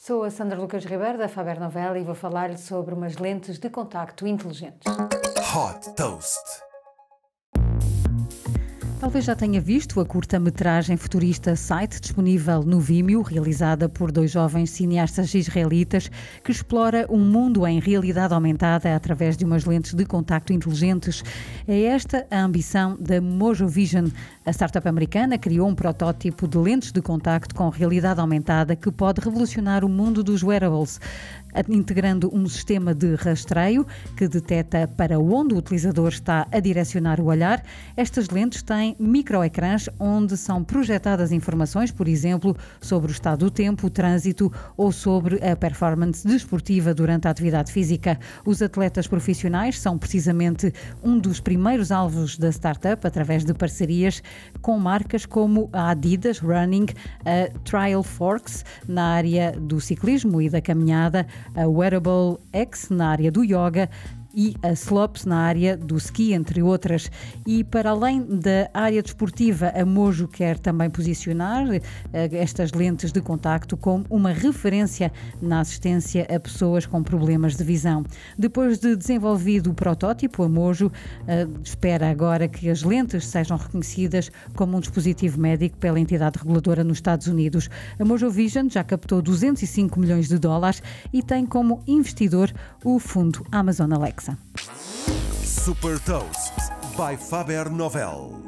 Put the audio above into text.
Sou a Sandra Lucas Ribeiro da Faber Novel e vou falar-lhe sobre umas lentes de contacto inteligentes. Hot Toast. Talvez já tenha visto a curta-metragem futurista Sight, disponível no Vimeo, realizada por dois jovens cineastas israelitas, que explora um mundo em realidade aumentada através de umas lentes de contacto inteligentes. É esta a ambição da Mojo Vision. A startup americana criou um protótipo de lentes de contacto com realidade aumentada que pode revolucionar o mundo dos wearables integrando um sistema de rastreio que detecta para onde o utilizador está a direcionar o olhar. Estas lentes têm microecrãs onde são projetadas informações, por exemplo, sobre o estado do tempo, o trânsito ou sobre a performance desportiva durante a atividade física. Os atletas profissionais são precisamente um dos primeiros alvos da startup através de parcerias com marcas como a Adidas Running, a Trial Forks na área do ciclismo e da caminhada, a Wearable X na área do yoga, e a Slops na área do ski, entre outras. E para além da área desportiva, a Mojo quer também posicionar eh, estas lentes de contacto como uma referência na assistência a pessoas com problemas de visão. Depois de desenvolvido o protótipo, a Mojo eh, espera agora que as lentes sejam reconhecidas como um dispositivo médico pela entidade reguladora nos Estados Unidos. A Mojo Vision já captou 205 milhões de dólares e tem como investidor o fundo Amazon Alexa. Super Toast by Faber Novel.